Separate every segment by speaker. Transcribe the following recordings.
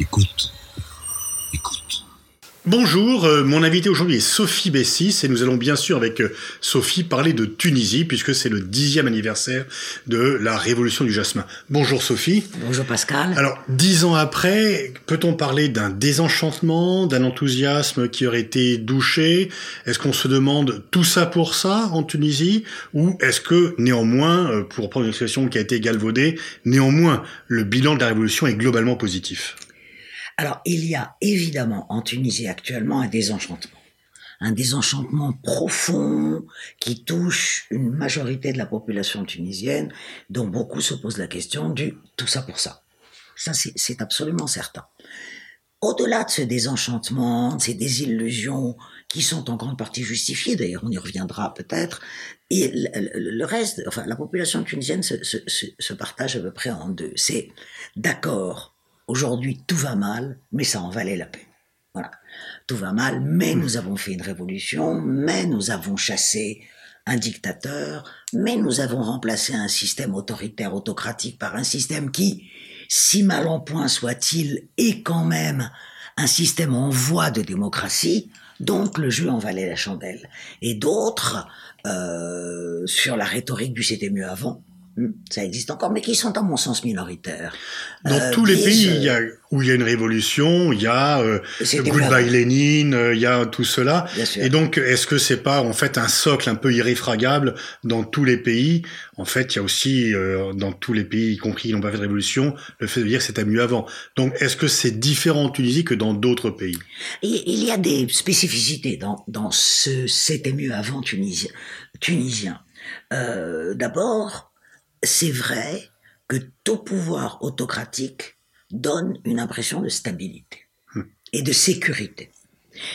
Speaker 1: Écoute. Écoute.
Speaker 2: Bonjour, euh, mon invité aujourd'hui est Sophie Bessis et nous allons bien sûr avec euh, Sophie parler de Tunisie puisque c'est le dixième anniversaire de la révolution du jasmin. Bonjour Sophie.
Speaker 3: Bonjour Pascal.
Speaker 2: Alors, dix ans après, peut-on parler d'un désenchantement, d'un enthousiasme qui aurait été douché? Est-ce qu'on se demande tout ça pour ça en Tunisie? Ou est-ce que néanmoins, euh, pour prendre une expression qui a été galvaudée, néanmoins le bilan de la révolution est globalement positif?
Speaker 3: Alors, il y a évidemment en Tunisie actuellement un désenchantement. Un désenchantement profond qui touche une majorité de la population tunisienne, dont beaucoup se posent la question du tout ça pour ça. Ça, c'est absolument certain. Au-delà de ce désenchantement, de ces désillusions qui sont en grande partie justifiées, d'ailleurs on y reviendra peut-être, et le, reste, enfin la population tunisienne se, se, se partage à peu près en deux. C'est d'accord, Aujourd'hui, tout va mal, mais ça en valait la peine. Voilà. Tout va mal, mais nous avons fait une révolution, mais nous avons chassé un dictateur, mais nous avons remplacé un système autoritaire, autocratique par un système qui, si mal en point soit-il, est quand même un système en voie de démocratie, donc le jeu en valait la chandelle. Et d'autres, euh, sur la rhétorique du c'était mieux avant, ça existe encore, mais qui sont à mon sens minoritaires.
Speaker 2: Dans euh, tous les pays il y a, où il y a une révolution, il y a euh, Goodbye Lénine, euh, il y a tout cela. Et donc, est-ce que c'est pas en fait un socle un peu irréfragable dans tous les pays? En fait, il y a aussi euh, dans tous les pays, y compris qui n'ont pas fait de révolution, le fait de dire que c'était mieux avant. Donc, est-ce que c'est différent en Tunisie que dans d'autres pays?
Speaker 3: Il y a des spécificités dans, dans ce c'était mieux avant tunisien. tunisien. D'abord, c'est vrai que tout pouvoir autocratique donne une impression de stabilité hmm. et de sécurité.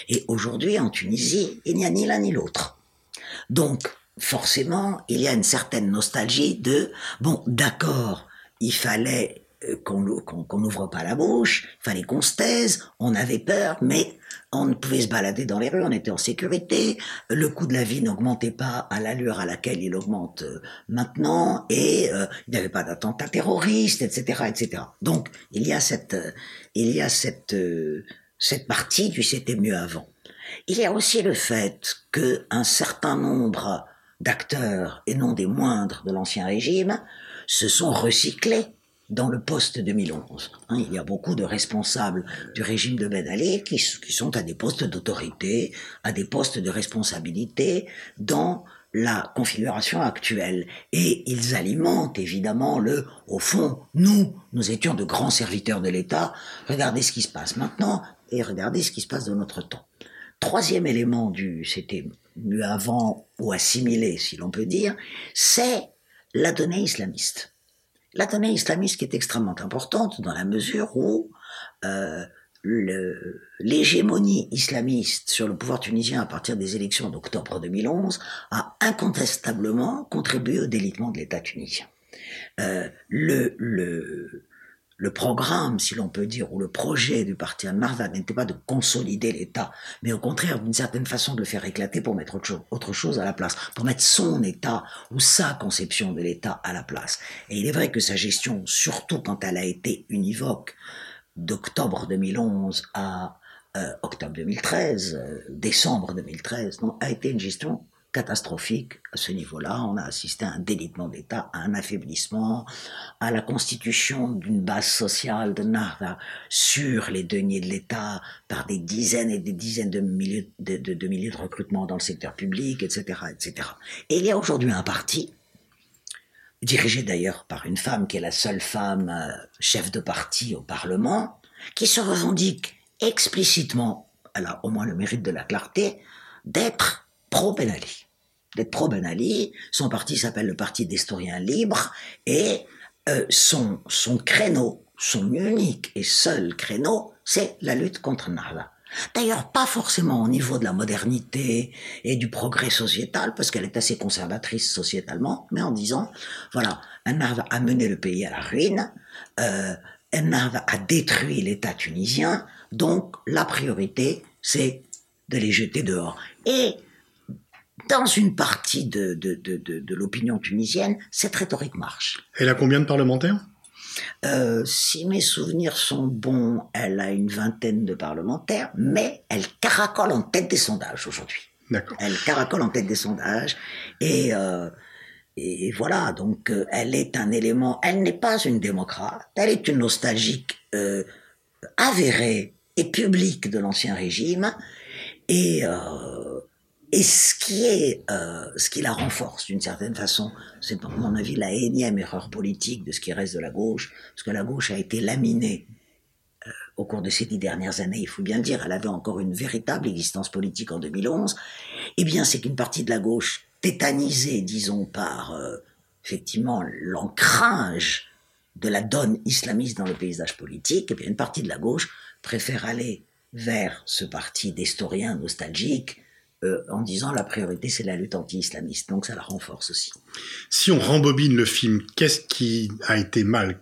Speaker 3: Et aujourd'hui, en Tunisie, il n'y a ni l'un ni l'autre. Donc, forcément, il y a une certaine nostalgie de, bon, d'accord, il fallait euh, qu'on n'ouvre pas la bouche, il fallait qu'on se taise, on avait peur, mais on pouvait se balader dans les rues, on était en sécurité, le coût de la vie n'augmentait pas à l'allure à laquelle il augmente euh, maintenant, et euh, il n'y avait pas d'attentats terroristes, etc., etc. Donc il y a cette, il y a cette, cette partie du c'était mieux avant. Il y a aussi le fait que un certain nombre d'acteurs, et non des moindres de l'ancien régime, se sont recyclés dans le poste 2011. Hein, il y a beaucoup de responsables du régime de Ben Ali qui, sont à des postes d'autorité, à des postes de responsabilité dans la configuration actuelle. Et ils alimentent évidemment le, au fond, nous, nous étions de grands serviteurs de l'État, regardez ce qui se passe maintenant et regardez ce qui se passe dans notre temps. Troisième élément du, c'était mieux avant ou assimilé, si l'on peut dire, c'est la donnée islamiste la donnée islamiste qui est extrêmement importante dans la mesure où euh, l'hégémonie islamiste sur le pouvoir tunisien à partir des élections d'octobre 2011 a incontestablement contribué au délitement de l'État tunisien. Euh, le, le, le programme, si l'on peut dire, ou le projet du parti Al-Marva n'était pas de consolider l'État, mais au contraire d'une certaine façon de le faire éclater pour mettre autre chose, à la place, pour mettre son État ou sa conception de l'État à la place. Et il est vrai que sa gestion, surtout quand elle a été univoque, d'octobre 2011 à euh, octobre 2013, euh, décembre 2013, a été une gestion catastrophique à ce niveau-là. On a assisté à un délitement d'État, à un affaiblissement, à la constitution d'une base sociale de Narva sur les deniers de l'État par des dizaines et des dizaines de milliers de, de, milliers de recrutements dans le secteur public, etc., etc. Et il y a aujourd'hui un parti dirigé d'ailleurs par une femme qui est la seule femme euh, chef de parti au Parlement, qui se revendique explicitement, elle a au moins le mérite de la clarté, d'être pro-Ben D'être pro-Ben Ali. Son parti s'appelle le Parti d'Historiens Libres et euh, son, son créneau, son unique et seul créneau, c'est la lutte contre Nahda. D'ailleurs, pas forcément au niveau de la modernité et du progrès sociétal, parce qu'elle est assez conservatrice sociétalement, mais en disant, voilà, Nahda a mené le pays à la ruine, euh, a détruit l'État tunisien, donc la priorité, c'est de les jeter dehors. Et dans une partie de, de, de, de, l'opinion tunisienne, cette rhétorique marche.
Speaker 2: Elle a combien de parlementaires?
Speaker 3: Euh, si mes souvenirs sont bons, elle a une vingtaine de parlementaires, mais elle caracole en tête des sondages aujourd'hui.
Speaker 2: D'accord.
Speaker 3: Elle caracole en tête des sondages et euh, et voilà, donc euh, elle est un élément, elle n'est pas une démocrate, elle est une nostalgique avérée et publique de l'ancien régime, et, et ce qui est, euh, ce qui la renforce d'une certaine façon, c'est à mon avis la énième erreur politique de ce qui reste de la gauche, parce que la gauche a été laminée euh, au cours de ces dix dernières années, il faut bien le dire, elle avait encore une véritable existence politique en 2011, eh bien c'est qu'une partie de la gauche tétanisé, disons, par euh, effectivement l'ancrage de la donne islamiste dans le paysage politique, eh bien une partie de la gauche préfère aller vers ce parti d'historiens nostalgiques euh, en disant la priorité c'est la lutte anti-islamiste. Donc ça la renforce aussi.
Speaker 2: Si on rembobine le film, qu'est-ce qui a été mal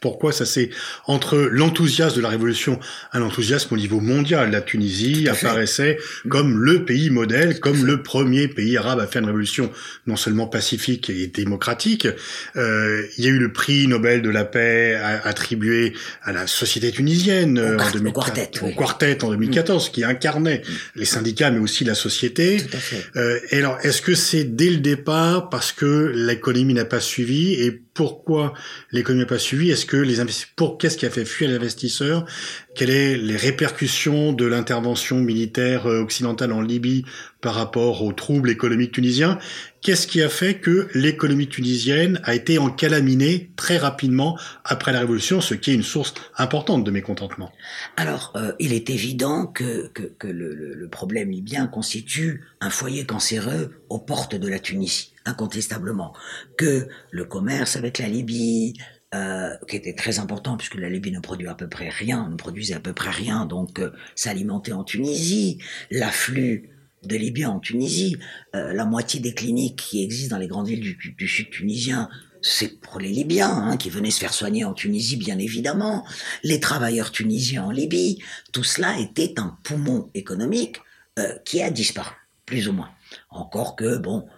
Speaker 2: pourquoi ça s'est entre l'enthousiasme de la révolution, un enthousiasme au niveau mondial. La Tunisie apparaissait comme le pays modèle, comme le premier pays arabe à faire une révolution non seulement pacifique et démocratique. Euh, il y a eu le prix Nobel de la paix attribué à la société tunisienne
Speaker 3: euh,
Speaker 2: en
Speaker 3: 2014,
Speaker 2: au quartet, en 2014, qui incarnait les syndicats mais aussi la société.
Speaker 3: Tout à fait.
Speaker 2: Euh, et alors, est-ce que c'est dès le départ parce que l'économie n'a pas suivi et pourquoi l'économie n'a pas suivi? Est-ce que les pour qu'est-ce qui a fait fuir les investisseurs? Quelles sont les répercussions de l'intervention militaire euh, occidentale en Libye par rapport aux troubles économiques tunisiens? Qu'est-ce qui a fait que l'économie tunisienne a été encalaminée très rapidement après la révolution, ce qui est une source importante de mécontentement?
Speaker 3: Alors, euh, il est évident que, le problème libyen constitue un foyer cancéreux aux portes de la Tunisie incontestablement. Que le commerce avec la Libye, euh, qui était très important puisque la Libye ne produit à peu près rien, ne produisait à peu près rien, donc euh, s'alimenter en Tunisie, l'afflux de Libyens en Tunisie, euh, la moitié des cliniques qui existent dans les grandes villes du, sud tunisien, c'est pour les Libyens hein, qui venaient se faire soigner en Tunisie, bien évidemment, les travailleurs tunisiens en Libye, tout cela était un poumon économique qui a disparu, plus ou moins. Encore que, bon,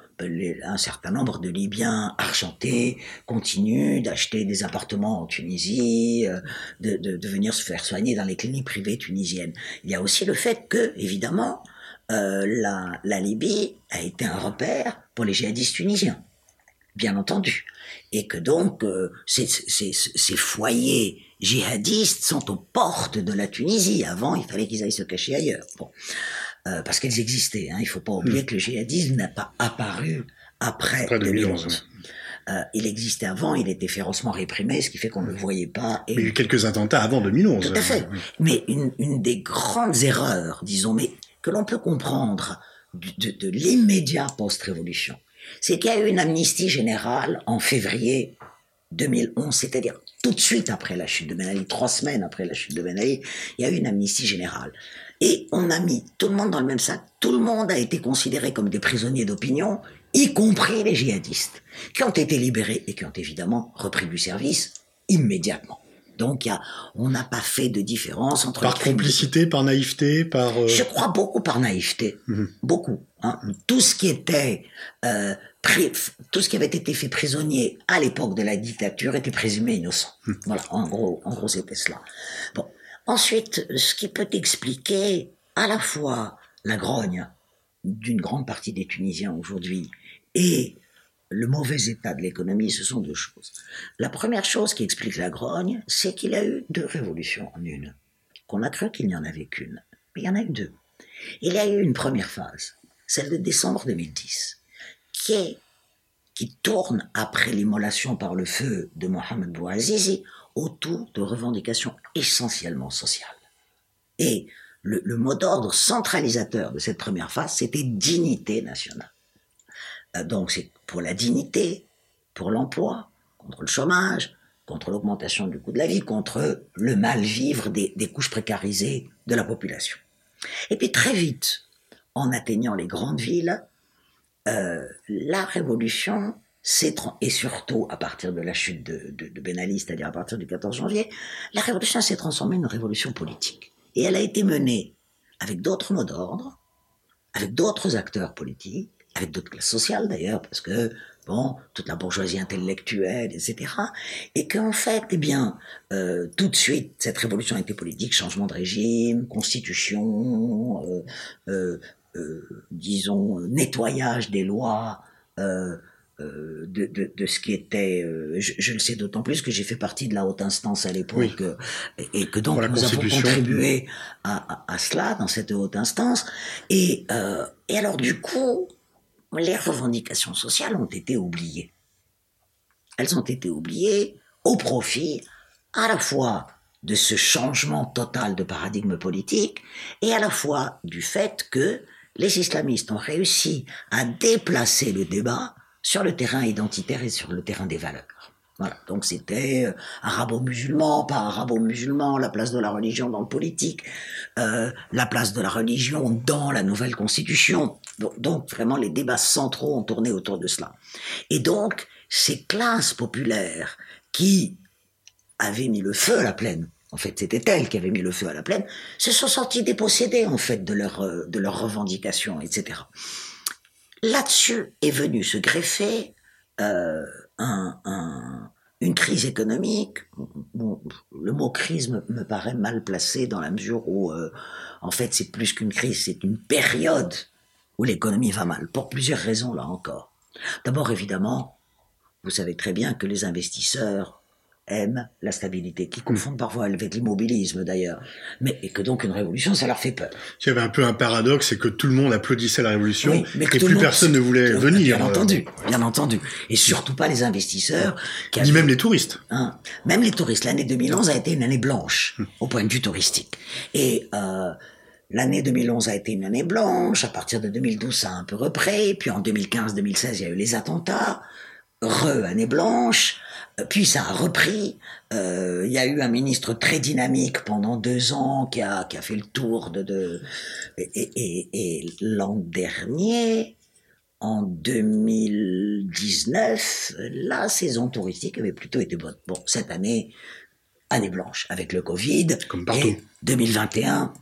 Speaker 3: un certain nombre de Libyens argentés continuent d'acheter des appartements en Tunisie, euh, de, venir se faire soigner dans les cliniques privées tunisiennes. Il y a aussi le fait que, évidemment, euh, la, Libye a été un repère pour les djihadistes tunisiens, bien entendu, et que donc euh, ces, ces foyers djihadistes sont aux portes de la Tunisie. Avant, il fallait qu'ils aillent se cacher ailleurs. Bon. Euh, parce qu'elles existaient. Hein. Il ne faut pas oublier hmm. que le djihadisme n'a pas apparu après, 2011. Euh, il existait avant, il était férocement réprimé, ce qui fait qu'on ne le voyait pas.
Speaker 2: Et... Il y a eu quelques attentats avant 2011.
Speaker 3: Tout à fait. Mais une, une, des grandes erreurs, disons, mais que l'on peut comprendre de, l'immédiat post-révolution, c'est qu'il y a eu une amnistie générale en février 2011, c'est-à-dire tout de suite après la chute de Ben Ali, trois semaines après la chute de Ben Ali, il y a eu une amnistie générale. Et on a mis tout le monde dans le même sac. Tout le monde a été considéré comme des prisonniers d'opinion, y compris les djihadistes, qui ont été libérés et qui ont évidemment repris du service immédiatement. Donc, y a, on n'a pas fait de différence entre
Speaker 2: par complicité, par naïveté, par. Euh,
Speaker 3: Je crois beaucoup par naïveté, mhm. beaucoup. Hein. Tout ce qui était euh, tout ce qui avait été fait prisonnier à l'époque de la dictature était présumé innocent. Mhm. Voilà, en gros, en gros, c'était cela. Bon, Ensuite, ce qui peut expliquer à la fois la grogne d'une grande partie des Tunisiens aujourd'hui et le mauvais état de l'économie, ce sont deux choses. La première chose qui explique la grogne, c'est qu'il a eu deux révolutions en une. Qu'on a cru qu'il n'y en avait qu'une. Mais il y en a eu deux. Il y a eu une première phase, celle de décembre 2010, qui qui tourne après l'immolation par le feu de Mohamed Bouazizi autour de revendications essentiellement sociales. Et le, mot d'ordre centralisateur de cette première phase, c'était dignité nationale. Euh, donc c'est pour la dignité, pour l'emploi, contre le chômage, contre l'augmentation du coût de la vie, contre le mal-vivre des, couches précarisées de la population. Et puis très vite, en atteignant les grandes villes, euh, la révolution et surtout à partir de la chute de, de, Ben Ali, c'est-à-dire à partir du 14 janvier, la révolution s'est transformée en une révolution politique. Et elle a été menée avec d'autres mots d'ordre, avec d'autres acteurs politiques, avec d'autres classes sociales d'ailleurs, parce que bon, toute la bourgeoisie intellectuelle, etc. Et qu'en fait, eh bien, euh, tout de suite, cette révolution a été politique, changement de régime, constitution, euh, euh, euh disons, nettoyage des lois. Euh, euh, de, de, de, ce qui était, je, je, le sais d'autant plus que j'ai fait partie de la haute instance à l'époque et, que donc nous avons contribué à, à, à, cela dans cette haute instance. Et, euh, et alors du coup, les revendications sociales ont été oubliées. Elles ont été oubliées au profit à la fois de ce changement total de paradigme politique et à la fois du fait que les islamistes ont réussi à déplacer le débat sur le terrain identitaire et sur le terrain des valeurs. Voilà. Donc c'était euh, arabo-musulman, pas arabo-musulman, la place de la religion dans le politique, euh, la place de la religion dans la nouvelle constitution. Donc, vraiment les débats centraux ont tourné autour de cela. Et donc ces classes populaires qui avaient mis le feu à la plaine, en fait c'était elles qui avaient mis le feu à la plaine, se sont senties dépossédées en fait de leurs euh, de leurs revendications, etc. Là-dessus est venu se greffer euh, un, un, une crise économique. Bon, le mot crise me, paraît mal placé dans la mesure où, euh, en fait, c'est plus qu'une crise, c'est une période où l'économie va mal, pour plusieurs raisons là encore. D'abord, évidemment, vous savez très bien que les investisseurs aiment la stabilité, qui confondent parfois avec l'immobilisme d'ailleurs, mais et que donc une révolution, ça leur fait peur.
Speaker 2: Il y avait un peu un paradoxe, c'est que tout le monde applaudissait la révolution mais et plus personne ne voulait venir.
Speaker 3: Bien entendu, bien entendu, et surtout pas les investisseurs.
Speaker 2: Ni même les touristes.
Speaker 3: Hein, même les touristes. L'année 2011 a été une année blanche hum. au point de vue touristique, et euh, L'année 2011 a été une année blanche, à partir de 2012 ça a un peu repris, puis en 2015-2016 il y a eu les attentats, re-année blanche, puis ça a repris. Euh, il y a eu un ministre très dynamique pendant deux ans qui a, qui a fait le tour de... de et, et, et l'an dernier, en 2019, la saison touristique avait plutôt été bonne. Bon, cette année, année blanche avec le Covid.
Speaker 2: Comme partout.
Speaker 3: Et 2021,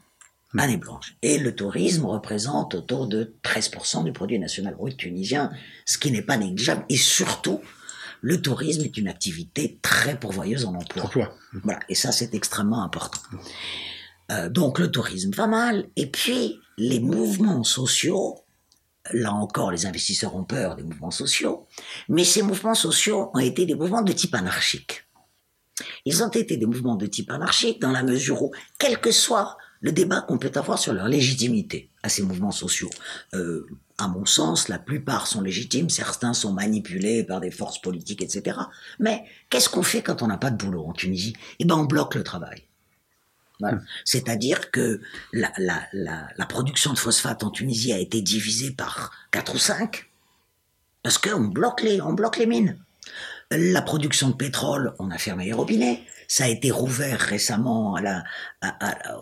Speaker 3: année blanche. Et le tourisme représente autour de 13% du produit national brut tunisien, ce qui n'est pas négligeable. Et surtout, le tourisme est une activité très pourvoyeuse en emploi. Voilà, et ça c'est extrêmement important. Euh, donc le tourisme va mal, et puis les mouvements sociaux, là encore les investisseurs ont peur des mouvements sociaux, mais ces mouvements sociaux ont été des mouvements de type anarchique. Ils ont été des mouvements de type anarchique dans la mesure où, quel que soit le débat qu'on peut avoir sur leur légitimité à ces mouvements sociaux, euh, à mon sens, la plupart sont légitimes, certains sont manipulés par des forces politiques, etc. Mais qu'est-ce qu'on fait quand on n'a pas de boulot en Tunisie? Eh ben, on bloque le travail. Voilà. C'est-à-dire que la, la, la, la, production de phosphate en Tunisie a été divisée par 4 ou 5 parce qu'on bloque les, on bloque les mines. La production de pétrole, on a fermé les robinets. Ça a été rouvert récemment à la,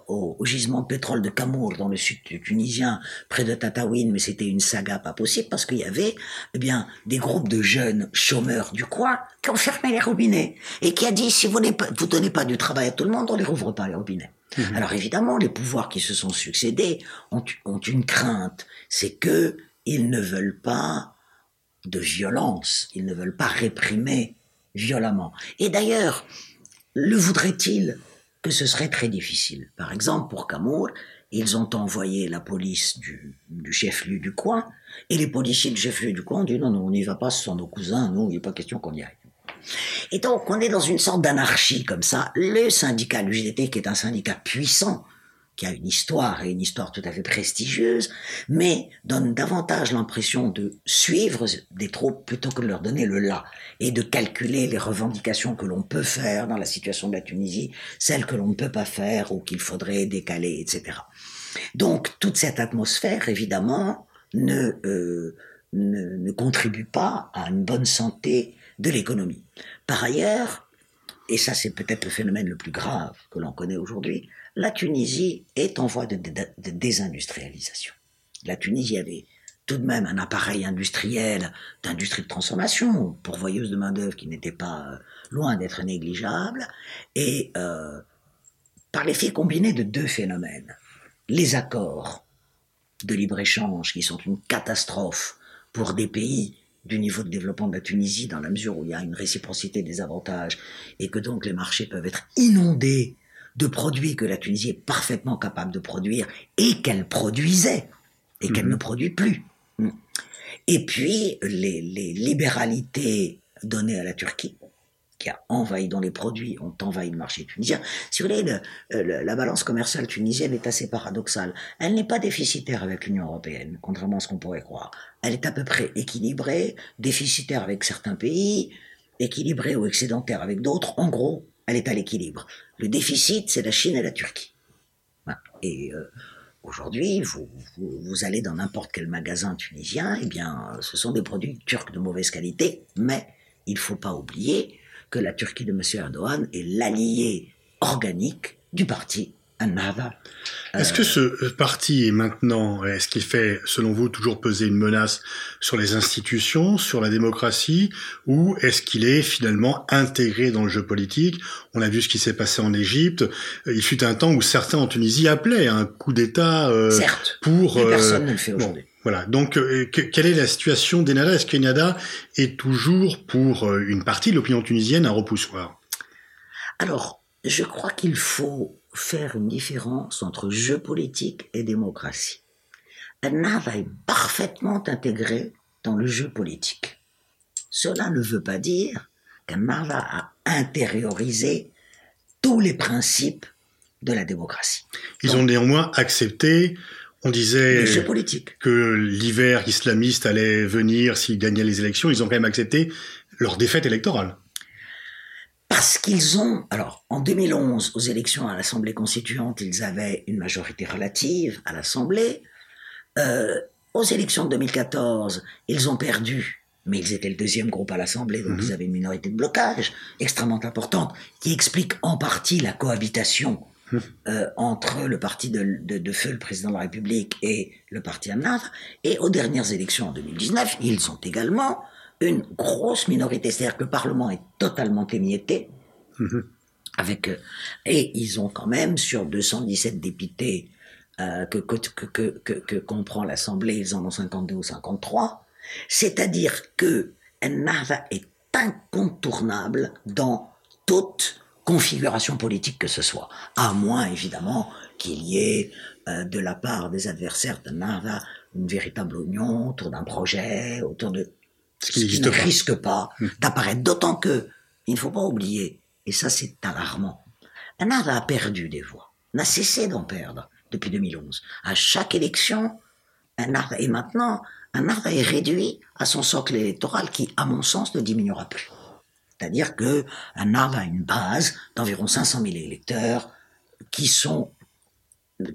Speaker 3: au, gisement de pétrole de Kamour dans le sud tunisien, près de Tataouine, mais c'était une saga pas possible parce qu'il y avait eh bien des groupes de jeunes chômeurs du coin qui ont fermé les robinets et qui a dit si vous ne vous donnez pas du travail à tout le monde, on les rouvre pas les robinets. Mhm. Alors évidemment, les pouvoirs qui se sont succédés ont, ont une crainte, c'est que ils ne veulent pas de violence, ils ne veulent pas réprimer violemment. Et d'ailleurs, le voudrait-il que ce serait très difficile? Par exemple, pour Camour, ils ont envoyé la police du, chef-lieu du coin, et les policiers du chef-lieu du coin ont dit non, non, on n'y va pas, ce sont nos cousins, nous, il n'est pas question qu'on y aille. Et donc, on est dans une sorte d'anarchie comme ça. Le syndicat, l'UGT, qui est un syndicat puissant, qui a une histoire et une histoire tout à fait prestigieuse, mais donne davantage l'impression de suivre des troupes plutôt que de leur donner le là et de calculer les revendications que l'on peut faire dans la situation de la Tunisie, celles que l'on ne peut pas faire ou qu'il faudrait décaler, etc. Donc toute cette atmosphère, évidemment, ne, euh, ne, ne contribue pas à une bonne santé de l'économie. Par ailleurs, et ça c'est peut-être le phénomène le plus grave que l'on connaît aujourd'hui, la Tunisie est en voie de, désindustrialisation. La Tunisie avait tout de même un appareil industriel, d'industrie de transformation, pourvoyeuse de main-d'œuvre qui n'était pas euh, loin d'être négligeable, et euh, par l'effet combiné de deux phénomènes. Les accords de libre-échange qui sont une catastrophe pour des pays du niveau de développement de la Tunisie dans la mesure où il y a une réciprocité des avantages et que donc les marchés peuvent être inondés de produits que la Tunisie est parfaitement capable de produire et qu'elle produisait et qu'elle mhm. ne produit plus. Hmm. Et puis les, les libéralités données à la Turquie, qui a envahi, dont les produits ont envahi le marché tunisien. Si vous voulez, la balance commerciale tunisienne est assez paradoxale. Elle n'est pas déficitaire avec l'Union européenne, contrairement à ce qu'on pourrait croire. Elle est à peu près équilibrée, déficitaire avec certains pays, équilibrée ou excédentaire avec d'autres. En gros, elle est à l'équilibre. Le déficit, c'est la Chine et la Turquie. Et euh, aujourd'hui, vous, allez dans n'importe quel magasin tunisien, eh bien, ce sont des produits turcs de mauvaise qualité, mais il faut pas oublier que la Turquie de M. Erdogan est l'allié organique du parti
Speaker 2: Est-ce que ce parti est maintenant, est-ce qu'il fait, selon vous, toujours peser une menace sur les institutions, sur la démocratie, ou est-ce qu'il est finalement intégré dans le jeu politique? On a vu ce qui s'est passé en Égypte. Il fut un temps où certains en Tunisie appelaient un coup d'État
Speaker 3: euh, Certes, pour. Mais personne ne le fait aujourd'hui.
Speaker 2: Voilà. Donc, euh, quelle est la situation d'Ennahda Est-ce qu'Ennahda est toujours, pour euh, une partie de l'opinion tunisienne, un repoussoir?
Speaker 3: Alors, je crois qu'il faut faire une différence entre jeu politique et démocratie. Ennahda est parfaitement intégré dans le jeu politique. Cela ne veut pas dire qu'Ennahda a intériorisé tous les principes de la démocratie.
Speaker 2: Ils ont néanmoins accepté on disait que l'hiver islamiste allait venir s'ils gagnaient les élections. Ils ont quand même accepté leur défaite électorale.
Speaker 3: Parce qu'ils ont, alors en 2011, aux élections à l'Assemblée constituante, ils avaient une majorité relative à l'Assemblée. Euh, aux élections de 2014, ils ont perdu, mais ils étaient le deuxième groupe à l'Assemblée, donc mhm. ils avaient une minorité de blocage extrêmement importante, qui explique en partie la cohabitation euh, entre le parti de, de, feu, le président de la République, et le parti Ennahda. Et aux dernières élections en 2019, ils ont également une grosse minorité, c'est-à-dire que le Parlement est totalement émietté. Avec, euh, et ils ont quand même, sur 217 députés euh, que, que, que, que, que comprend l'Assemblée, ils en ont 52 ou 53. C'est-à-dire que Ennahda est incontournable dans toute configuration politique que ce soit, à moins évidemment qu'il y ait euh, de la part des adversaires de Nava une véritable union autour d'un projet, autour de ce qui, ne risque pas hmm. d'apparaître. D'autant que il ne faut pas oublier, et ça c'est alarmant, Nava a perdu des voix, n'a cessé d'en perdre depuis 2011. À chaque élection, Nava et maintenant, Nava est réduit à son socle électoral qui, à mon sens, ne diminuera plus. C'est-à-dire que un arbre a une base d'environ 500 000 électeurs qui sont,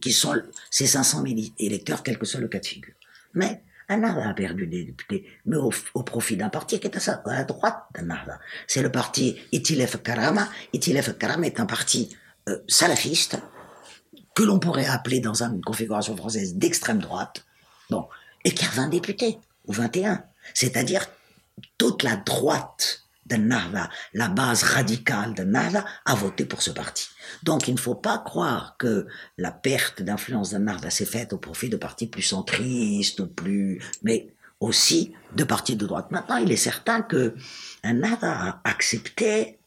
Speaker 3: qui sont ces 500 000 électeurs, quel que soit le cas de figure. Mais arbre a perdu des députés, mais au, profit d'un parti qui est à, la droite d'Anarda. C'est le parti Itilef Karama. Itilef Karama est un parti euh, salafiste que l'on pourrait appeler dans une configuration française d'extrême droite, bon, et qui a 20 députés, ou 21. C'est-à-dire toute la droite de la base radicale de a voté pour ce parti. Donc il ne faut pas croire que la perte d'influence de s'est faite au profit de partis plus centristes, plus, mais aussi de partis de droite. Maintenant, il est certain que a accepté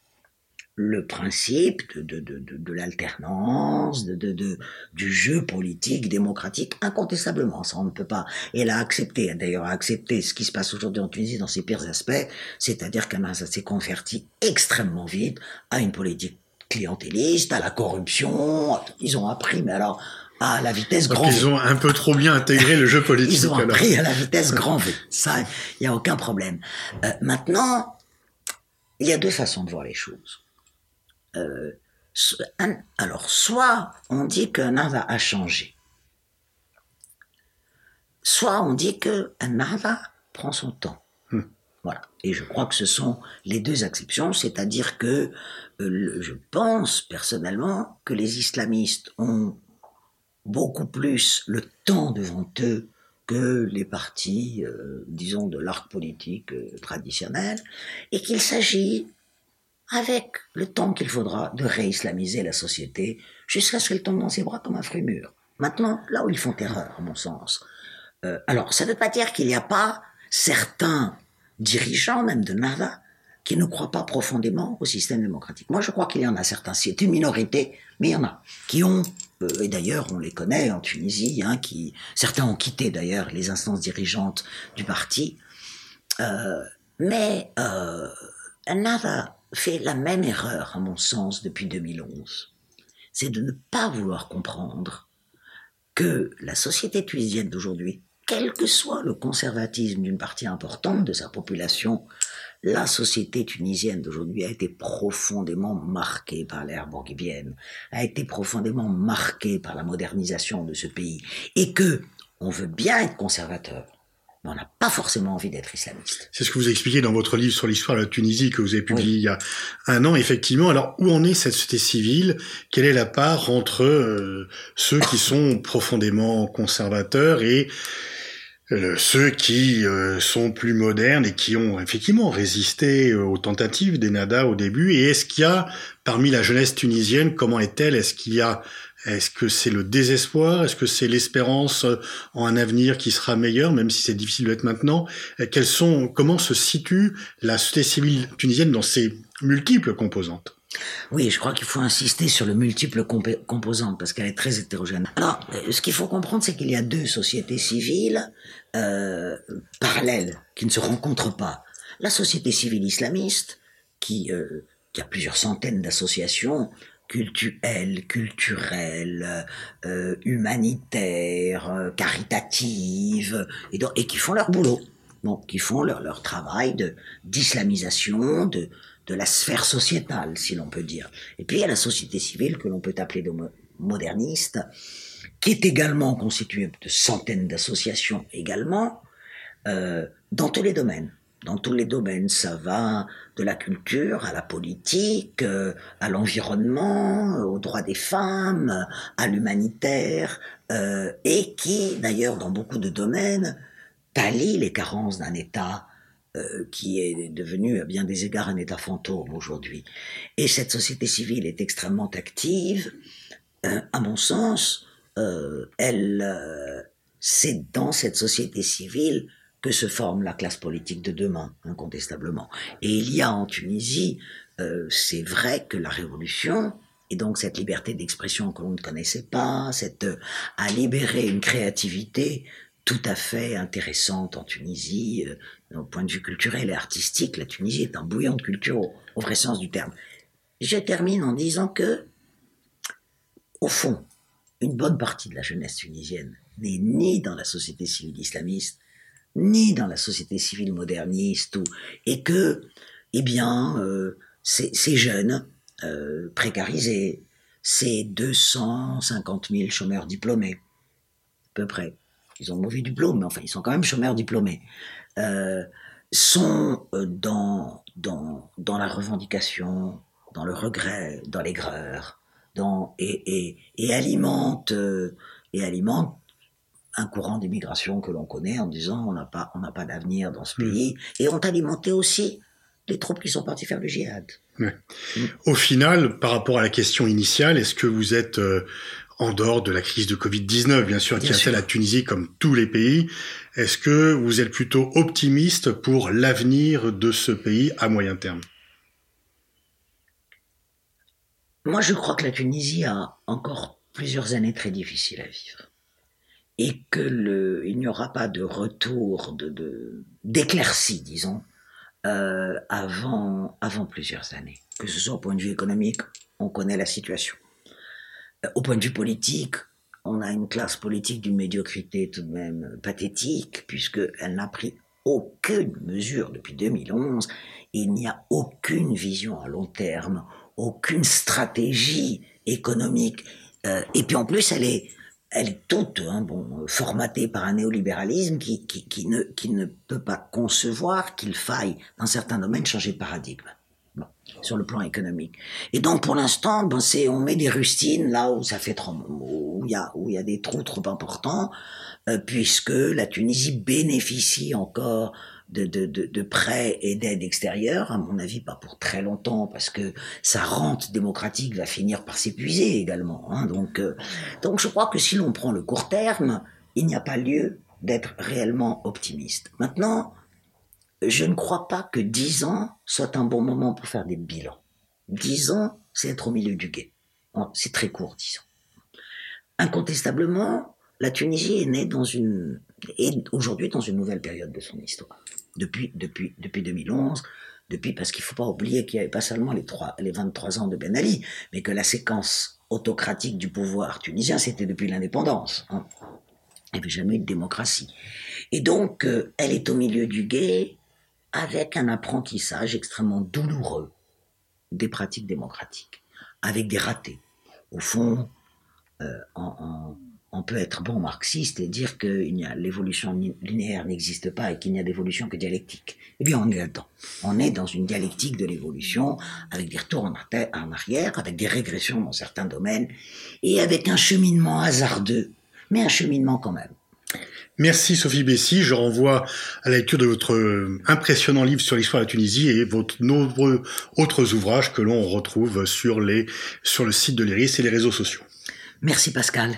Speaker 3: le principe de, de, de, de l'alternance, de, de, du jeu politique démocratique, incontestablement, ça on ne peut pas. Et elle a accepté, d'ailleurs a accepté ce qui se passe aujourd'hui en Tunisie dans ses pires aspects, c'est-à-dire qu'elle s'est converti extrêmement vite à une politique clientéliste, à la corruption, ils ont appris, mais alors à la vitesse grand
Speaker 2: V. Ils ont un peu trop bien intégré le jeu politique.
Speaker 3: Ils ont appris à la vitesse grand V. Ça, il n'y a aucun problème. Euh, maintenant, il y a deux façons de voir les choses. Euh, alors, soit on dit que Nava a changé, soit on dit que Nava prend son temps. Hmm. Voilà. Et je crois que ce sont les deux exceptions, c'est-à-dire que euh, je pense personnellement que les islamistes ont beaucoup plus le temps devant eux que les partis, euh, disons, de l'arc politique traditionnel, et qu'il s'agit avec le temps qu'il faudra de réislamiser la société jusqu'à ce qu'elle tombe dans ses bras comme un fruit mûr. Maintenant, là où ils font erreur, à mon sens. Euh, alors, ça ne veut pas dire qu'il n'y a pas certains dirigeants, même de Nada, qui ne croient pas profondément au système démocratique. Moi, je crois qu'il y en a certains. C'est une minorité, mais il y en a qui ont, euh, et d'ailleurs, on les connaît en Tunisie, hein, qui certains ont quitté d'ailleurs les instances dirigeantes du parti. Euh, mais euh, Nada fait la même erreur, à mon sens, depuis 2011. C'est de ne pas vouloir comprendre que la société tunisienne d'aujourd'hui, quel que soit le conservatisme d'une partie importante de sa population, la société tunisienne d'aujourd'hui a été profondément marquée par l'ère bourguibienne, a été profondément marquée par la modernisation de ce pays, et que on veut bien être conservateur, mais on n'a pas forcément envie d'être islamiste.
Speaker 2: C'est ce que vous expliquez dans votre livre sur l'histoire de la Tunisie que vous avez publié il y a un an, effectivement. Alors, où en est cette société civile? Quelle est la part entre euh, ceux qui sont profondément conservateurs et euh, ceux qui euh, sont plus modernes et qui ont effectivement résisté aux tentatives des Nada au début? Et est-ce qu'il y a, parmi la jeunesse tunisienne, comment est-elle? Est-ce qu'il y a, est-ce que c'est le désespoir? Est-ce que c'est l'espérance en un avenir qui sera meilleur, même si c'est difficile d'être maintenant? Quelles sont, comment se situe la société civile tunisienne dans ses multiples composantes?
Speaker 3: Oui, je crois qu'il faut insister sur le multiple composante parce qu'elle est très hétérogène. Alors, ce qu'il faut comprendre, c'est qu'il y a deux sociétés civiles euh, parallèles qui ne se rencontrent pas. La société civile islamiste, euh, qui a plusieurs centaines d'associations culturelles, culturelles, euh, humanitaires, euh, caritatives, et, donc, et qui font leur boulot, bon, qui font leur, leur travail de d'islamisation, de de la sphère sociétale, si l'on peut dire. Et puis il y a la société civile que l'on peut appeler de moderniste, qui est également constituée de centaines d'associations également, euh, dans tous les domaines. Dans tous les domaines, ça va de la culture à la politique, euh, à l'environnement, aux droits des femmes, à l'humanitaire, euh, et qui, d'ailleurs, dans beaucoup de domaines, pallie les carences d'un État euh, qui est devenu à bien des égards un État fantôme aujourd'hui. Et cette société civile est extrêmement active. À mon sens, elle, c'est dans cette société civile que se forme la classe politique de demain, incontestablement. Et il y a en Tunisie, c'est vrai que la révolution, et donc cette liberté d'expression que l'on ne connaissait pas, cette a libéré une créativité tout à fait intéressante en Tunisie, au point de vue culturel et artistique, la Tunisie est un bouillon de culture au, vrai sens du terme. Je termine en disant que, au fond, une bonne partie de la jeunesse tunisienne n'est ni dans la société civile islamiste, ni dans la société civile moderniste, ou, et que, eh bien, euh, ces, jeunes euh, précarisés, ces 250 000 chômeurs diplômés, à peu près, ils ont mauvais diplôme, mais enfin, ils sont quand même chômeurs diplômés, euh, sont dans, dans, dans la revendication, dans le regret, dans l'aigreur, dans, et, et, et alimentent, et alimentent un courant d'immigration que l'on connaît en disant on n'a pas, on n'a pas d'avenir dans ce hmm. pays, et ont alimenté aussi les troupes qui sont parties faire le djihad.
Speaker 2: Au final, par rapport à la question initiale, est-ce que vous êtes en dehors de la crise de Covid-19, bien sûr, qui a fait la Tunisie comme tous les pays. Est-ce que vous êtes plutôt optimiste pour l'avenir de ce pays à moyen terme?
Speaker 3: Moi, je crois que la Tunisie a encore plusieurs années très difficiles à vivre. Et que le, il n'y aura pas de retour de, d'éclaircie, disons, euh, avant, avant plusieurs années. Que ce soit au point de vue économique, on connaît la situation au point de vue politique, on a une classe politique d'une médiocrité tout de même pathétique, puisqu'elle n'a pris aucune mesure depuis 2011. Il n'y a aucune vision à long terme, aucune stratégie économique. Euh, et puis en plus, elle est, elle est toute hein, bon, formatée par un néolibéralisme qui, qui, qui, ne, qui ne peut pas concevoir qu'il faille, dans certains domaines, changer de paradigme sur le plan économique. Et donc pour l'instant, ben c'est on met des rustines là où ça fait trop où il y a où il y a des trous trop importants, euh, puisque la Tunisie bénéficie encore de, prêts et d'aides extérieures, à mon avis pas pour très longtemps, parce que sa rente démocratique va finir par s'épuiser également. Hein, donc, euh, donc je crois que si l'on prend le court terme, il n'y a pas lieu d'être réellement optimiste. Maintenant, je ne crois pas que dix ans soit un bon moment pour faire des bilans. Dix ans, c'est être au milieu du guet. C'est très court, dix ans. Incontestablement, la Tunisie est née dans une, est aujourd'hui dans une nouvelle période de son histoire. Depuis, depuis, depuis 2011, depuis, parce qu'il faut pas oublier qu'il n'y avait pas seulement les trois, les 23 ans de Ben Ali, mais que la séquence autocratique du pouvoir tunisien, c'était depuis l'indépendance. Hein. Il n'y avait jamais eu de démocratie. Et donc, euh, elle est au milieu du guet avec un apprentissage extrêmement douloureux des pratiques démocratiques, avec des ratés. Au fond, euh, on peut être bon marxiste et dire que l'évolution linéaire n'existe pas et qu'il n'y a d'évolution que dialectique. Eh bien, on est là-dedans. On est dans une dialectique de l'évolution, avec des retours en arrière, avec des régressions dans certains domaines, et avec un cheminement hasardeux, mais un cheminement quand même.
Speaker 2: Merci Sophie Bessy. Je renvoie à la lecture de votre euh, impressionnant livre sur l'histoire de la Tunisie et vos nombreux autres ouvrages que l'on retrouve sur, les, sur le site de l'IRIS et les réseaux sociaux.
Speaker 3: Merci Pascal.